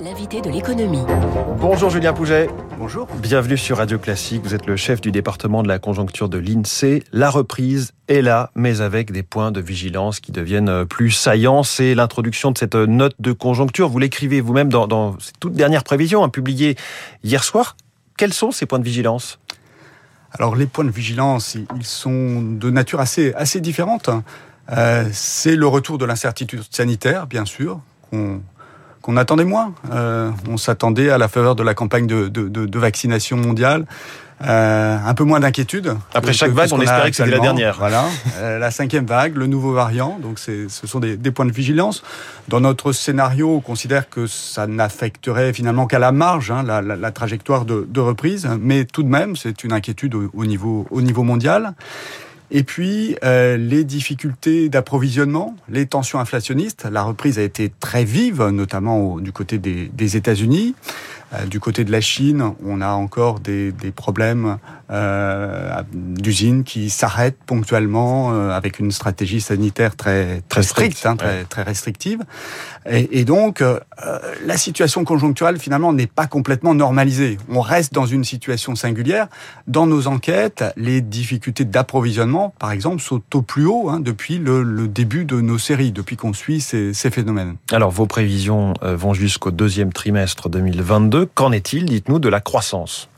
l'invité de l'économie. Bonjour Julien Pouget. Bonjour. Bienvenue sur Radio Classique. Vous êtes le chef du département de la conjoncture de l'INSEE. La reprise est là, mais avec des points de vigilance qui deviennent plus saillants. C'est l'introduction de cette note de conjoncture. Vous l'écrivez vous-même dans, dans cette toute dernière prévision, hein, publiée hier soir. Quels sont ces points de vigilance? Alors les points de vigilance, ils sont de nature assez, assez différente. Euh, c'est le retour de l'incertitude sanitaire, bien sûr, qu'on qu'on attendait moins. Euh, on s'attendait à la faveur de la campagne de, de, de, de vaccination mondiale. Euh, un peu moins d'inquiétude. Après chaque vague, on, espérait que c'était la dernière. Voilà, euh, la cinquième vague, le nouveau variant. Donc, ce sont des, des, points de vigilance. Dans notre scénario, on considère que ça n'affecterait finalement qu'à la marge hein, la, la, la, trajectoire de, de, reprise, mais tout de même, c'est une inquiétude au, au, niveau, au niveau mondial. Et puis, euh, les difficultés d'approvisionnement, les tensions inflationnistes. La reprise a été très vive, notamment du côté des, des États-Unis. Euh, du côté de la Chine, on a encore des, des problèmes euh, d'usines qui s'arrêtent ponctuellement euh, avec une stratégie sanitaire très très stricte, hein, très, ouais. très restrictive. Et, et donc, la situation conjoncturelle finalement n'est pas complètement normalisée. On reste dans une situation singulière. Dans nos enquêtes, les difficultés d'approvisionnement, par exemple, sont au plus haut hein, depuis le, le, début de nos séries, depuis qu'on suit ces, ces, phénomènes. Alors, vos prévisions vont jusqu'au deuxième trimestre 2022. Qu'en est-il, dites-nous, de la croissance?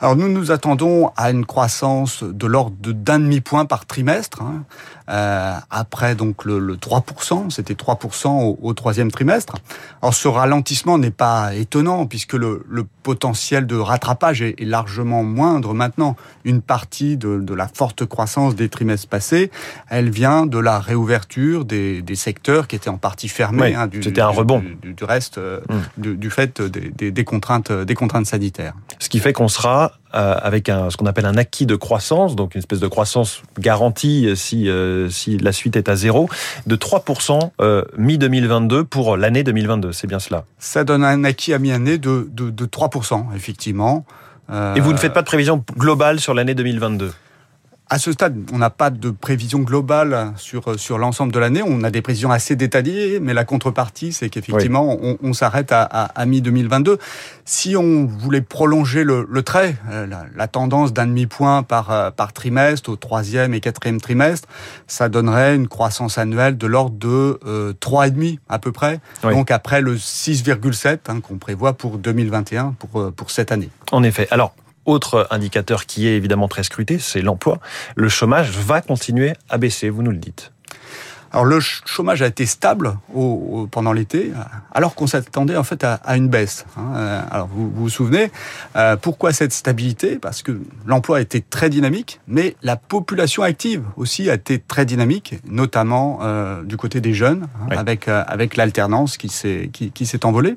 Alors nous nous attendons à une croissance de l'ordre d'un demi-point par trimestre. Hein. Euh, après donc le, le 3%, c'était 3% au, au, troisième trimestre. Alors ce ralentissement n'est pas étonnant puisque le, le, potentiel de rattrapage est, est, largement moindre maintenant. Une partie de, de, la forte croissance des trimestres passés, elle vient de la réouverture des, des secteurs qui étaient en partie fermés. Oui, hein, c'était un rebond du, du reste mmh. du, fait des, des, contraintes, des contraintes sanitaires. Ce qui fait qu'on sera euh, avec un, ce qu'on appelle un acquis de croissance, donc une espèce de croissance garantie si euh, si la suite est à zéro, de 3% euh, mi-2022 pour l'année 2022. C'est bien cela Ça donne un acquis à mi-année de, de, de, 3%, effectivement. Euh... Et vous ne faites pas de prévision globale sur l'année 2022 à ce stade, on n'a pas de prévision globale sur, sur l'ensemble de l'année. On a des prévisions assez détaillées, mais la contrepartie, c'est qu'effectivement, oui. on, on s'arrête à, à, à mi-2022. Si on voulait prolonger le, le trait, euh, la, la tendance d'un demi-point par, euh, par trimestre, au troisième et quatrième trimestre, ça donnerait une croissance annuelle de l'ordre de euh, 3,5 à peu près. Oui. Donc après le 6,7 hein, qu'on prévoit pour 2021, pour, euh, pour cette année. En effet. Alors, autre indicateur qui est évidemment très scruté, c'est l'emploi. Le chômage va continuer à baisser, vous nous le dites. Alors le chômage a été stable au, au, pendant l'été, alors qu'on s'attendait en fait à, à, une baisse. Hein. Alors vous, vous vous souvenez euh, pourquoi cette stabilité? Parce que l'emploi a été très dynamique, mais la population active aussi a été très dynamique, notamment euh, du côté des jeunes, hein, oui. avec euh, avec l'alternance qui s'est qui, qui s'est envolée.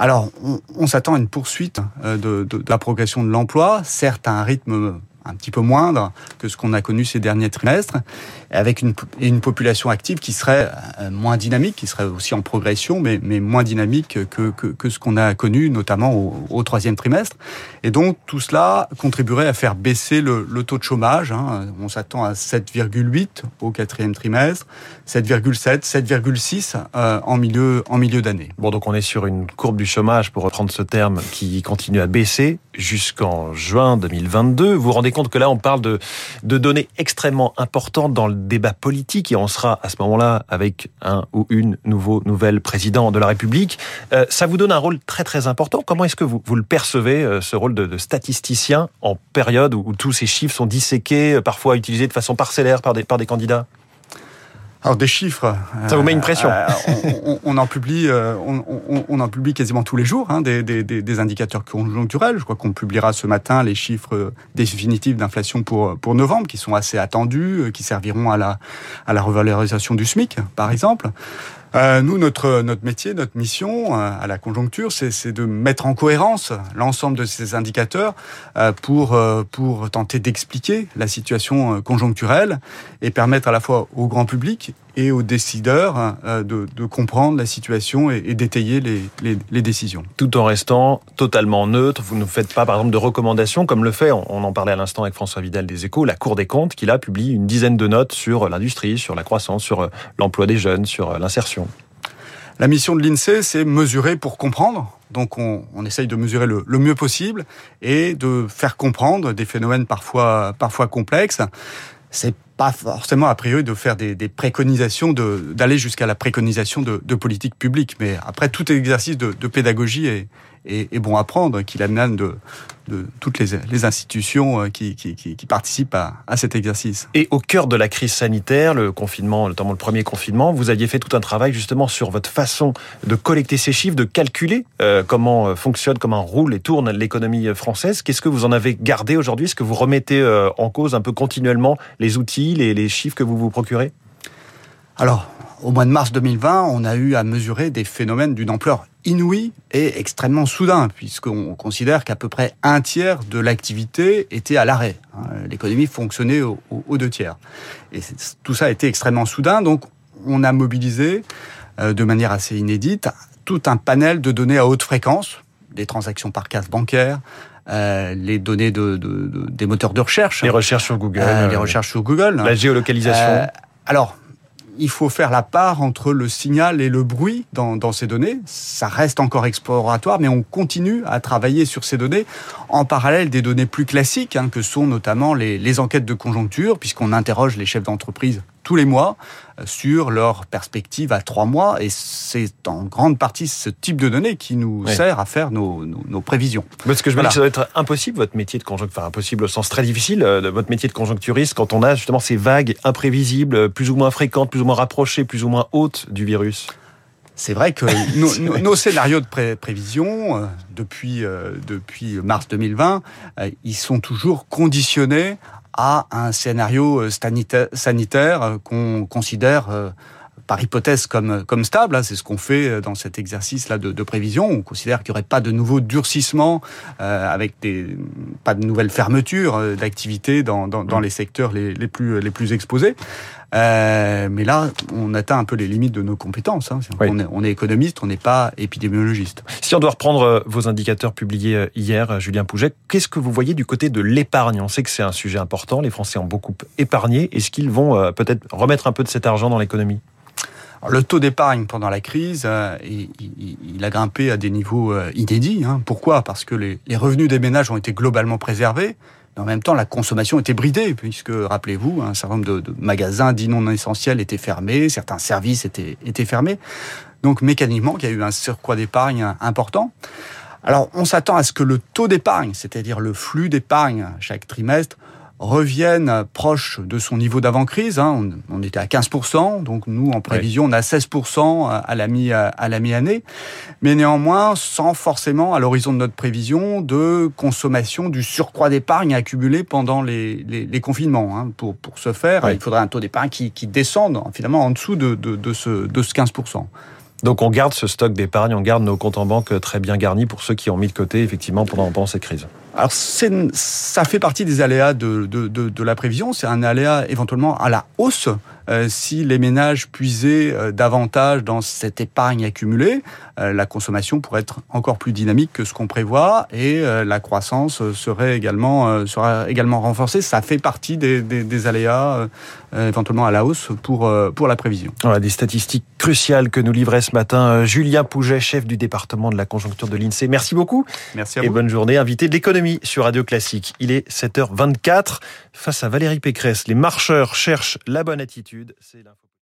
Alors, on, s'attend à une poursuite euh, de, de, de la progression de l'emploi, certes à un rythme un petit peu moindre que ce qu'on a connu ces derniers trimestres, avec une, population active qui serait euh, moins dynamique, qui serait aussi en progression, mais, moins dynamique que, ce qu'on a connu, notamment au, troisième trimestre. Et donc, tout cela contribuerait à faire baisser le, le taux de chômage. Hein. On s'attend à 7,8 au quatrième trimestre, 7,7, 7,6 euh, en milieu, en milieu d'année. Bon, donc on est sur une courbe du chômage, pour reprendre ce terme, qui continue à baisser jusqu'en juin 2022. Vous vous rendez compte que là, on parle de, de données extrêmement importantes dans le débat politique et on sera à ce moment-là avec un ou une nouveau, nouvelle président de la République. Euh, ça vous donne un rôle très très important. Comment est-ce que vous, vous le percevez, euh, ce rôle de, de, statisticien en période où, où, tous ces chiffres sont disséqués, euh, parfois utilisés de façon parcellaire par des, par des candidats? Alors des chiffres. Ça vous met une pression. Euh, on, on, en publie, euh, on, on, en publie quasiment tous les jours hein, des, des, des, indicateurs conjoncturels. Je crois qu'on publiera ce matin les chiffres définitifs d'inflation pour pour novembre, qui sont assez attendus, euh, qui serviront à la à la revalorisation du SMIC, par exemple. Euh, nous, notre, notre métier, notre mission euh, à la conjoncture, c'est de mettre en cohérence l'ensemble de ces indicateurs euh, pour, pour tenter d'expliquer la situation conjoncturelle et permettre à la fois au grand public et aux décideurs de, de comprendre la situation et, et d'étayer les, les, les, décisions. Tout en restant totalement neutre, vous ne faites pas par exemple de recommandations comme le fait, on en parlait à l'instant avec François Vidal des Échos, la Cour des comptes qui là publie une dizaine de notes sur l'industrie, sur la croissance, sur l'emploi des jeunes, sur l'insertion. La mission de l'INSEE, c'est mesurer pour comprendre. Donc on, on essaye de mesurer le, le, mieux possible et de faire comprendre des phénomènes parfois, parfois complexes. C'est pas forcément a priori de faire des, des préconisations, d'aller jusqu'à la préconisation de, de, politique publique. Mais après, tout exercice de, de pédagogie est, est, est, bon à prendre, qu'il amène de, de toutes les, les institutions euh, qui, qui, qui, qui participent à, à, cet exercice. Et au cœur de la crise sanitaire, le confinement, notamment le premier confinement, vous aviez fait tout un travail justement sur votre façon de collecter ces chiffres, de calculer euh, comment fonctionne, comment roule et tourne l'économie française. Qu'est-ce que vous en avez gardé aujourd'hui? Est-ce que vous remettez euh, en cause un peu continuellement les outils, les, les chiffres que vous vous procurez? Alors, au mois de mars 2020, on a eu à mesurer des phénomènes d'une ampleur inouïe et extrêmement soudain, puisqu'on considère qu'à peu près un tiers de l'activité était à l'arrêt. L'économie fonctionnait aux, aux deux tiers. Et tout ça a été extrêmement soudain, donc on a mobilisé euh, de manière assez inédite tout un panel de données à haute fréquence, des transactions par carte bancaire, euh, les données de, de, de, des moteurs de recherche. Les recherches sur Google. Euh, les recherches sur Google. La géolocalisation. Alors, il faut faire la part entre le signal et le bruit dans, ces données. Ça reste encore exploratoire, mais on continue à travailler sur ces données en parallèle des données plus classiques, hein, que sont notamment les enquêtes de conjoncture, puisqu'on interroge les chefs d'entreprise tous les mois sur leur perspective à trois mois. Et c'est en grande partie ce type de données qui nous oui. sert à faire nos, nos, nos prévisions. Parce que je me voilà. dis que ça doit être impossible, votre métier de conjoncturiste, enfin impossible au sens très difficile, de votre métier de conjoncturiste, quand on a justement ces vagues imprévisibles, plus ou moins fréquentes, plus ou moins rapprochées, plus ou moins hautes du virus. C'est vrai que nos, nos, scénarios de pré prévision euh, depuis, euh, depuis mars 2020, euh, ils sont toujours conditionnés à un scénario euh, sanitaire, euh, qu'on considère euh, par hypothèse comme, comme stable. Hein, c'est ce qu'on fait dans cet exercice-là de, de, prévision. On considère qu'il n'y aurait pas de nouveau durcissement euh, avec des, pas de nouvelles fermetures d'activités dans, dans, dans, les secteurs les, les, plus, les plus exposés. Euh, mais là, on atteint un peu les limites de nos compétences. Hein. Oui. On, est, on, est, économiste, on n'est pas épidémiologiste. Si on doit reprendre vos indicateurs publiés hier, Julien Pouget, qu'est-ce que vous voyez du côté de l'épargne? On sait que c'est un sujet important. Les Français ont beaucoup épargné. Est-ce qu'ils vont euh, peut-être remettre un peu de cet argent dans l'économie? Le taux d'épargne pendant la crise, euh, il, a grimpé à des niveaux euh, inédits. Hein. Pourquoi? Parce que les, revenus des ménages ont été globalement préservés. Mais en même temps, la consommation était bridée, puisque, rappelez-vous, un certain nombre de, de magasins dits non essentiels étaient fermés, certains services étaient, étaient fermés. Donc, mécaniquement, il y a eu un surcroît d'épargne important. Alors, on s'attend à ce que le taux d'épargne, c'est-à-dire le flux d'épargne chaque trimestre, revienne proche de son niveau d'avant-crise. Hein. On, on, était à 15%, donc nous, en prévision, on a 16% à la mi à la mi-année, mais néanmoins, sans forcément, à l'horizon de notre prévision, de consommation du surcroît d'épargne accumulé pendant les, les, les confinements. Hein. Pour, pour ce faire, il faudrait un taux d'épargne qui, qui descende finalement en dessous de, de, de, ce, de ce 15%. Donc on garde ce stock d'épargne, on garde nos comptes en banque très bien garnis pour ceux qui ont mis de côté effectivement pendant, pendant cette crise. Alors ça fait partie des aléas de, de, de, la prévision. C'est un aléa éventuellement à la hausse si les ménages puisaient euh, davantage dans cette épargne accumulée. Euh, la consommation pourrait être encore plus dynamique que ce qu'on prévoit et euh, la croissance serait également euh, sera également renforcée. Ça fait partie des, des, des aléas éventuellement à la hausse pour pour la prévision. Voilà, des statistiques cruciales que nous livrait ce matin Julien Pouget, chef du département de la conjoncture de l'Insee. Merci beaucoup. Merci à et vous. bonne journée, invité de l'économie sur Radio Classique. Il est 7h24 face à Valérie Pécresse. Les marcheurs cherchent la bonne attitude. C'est l'info.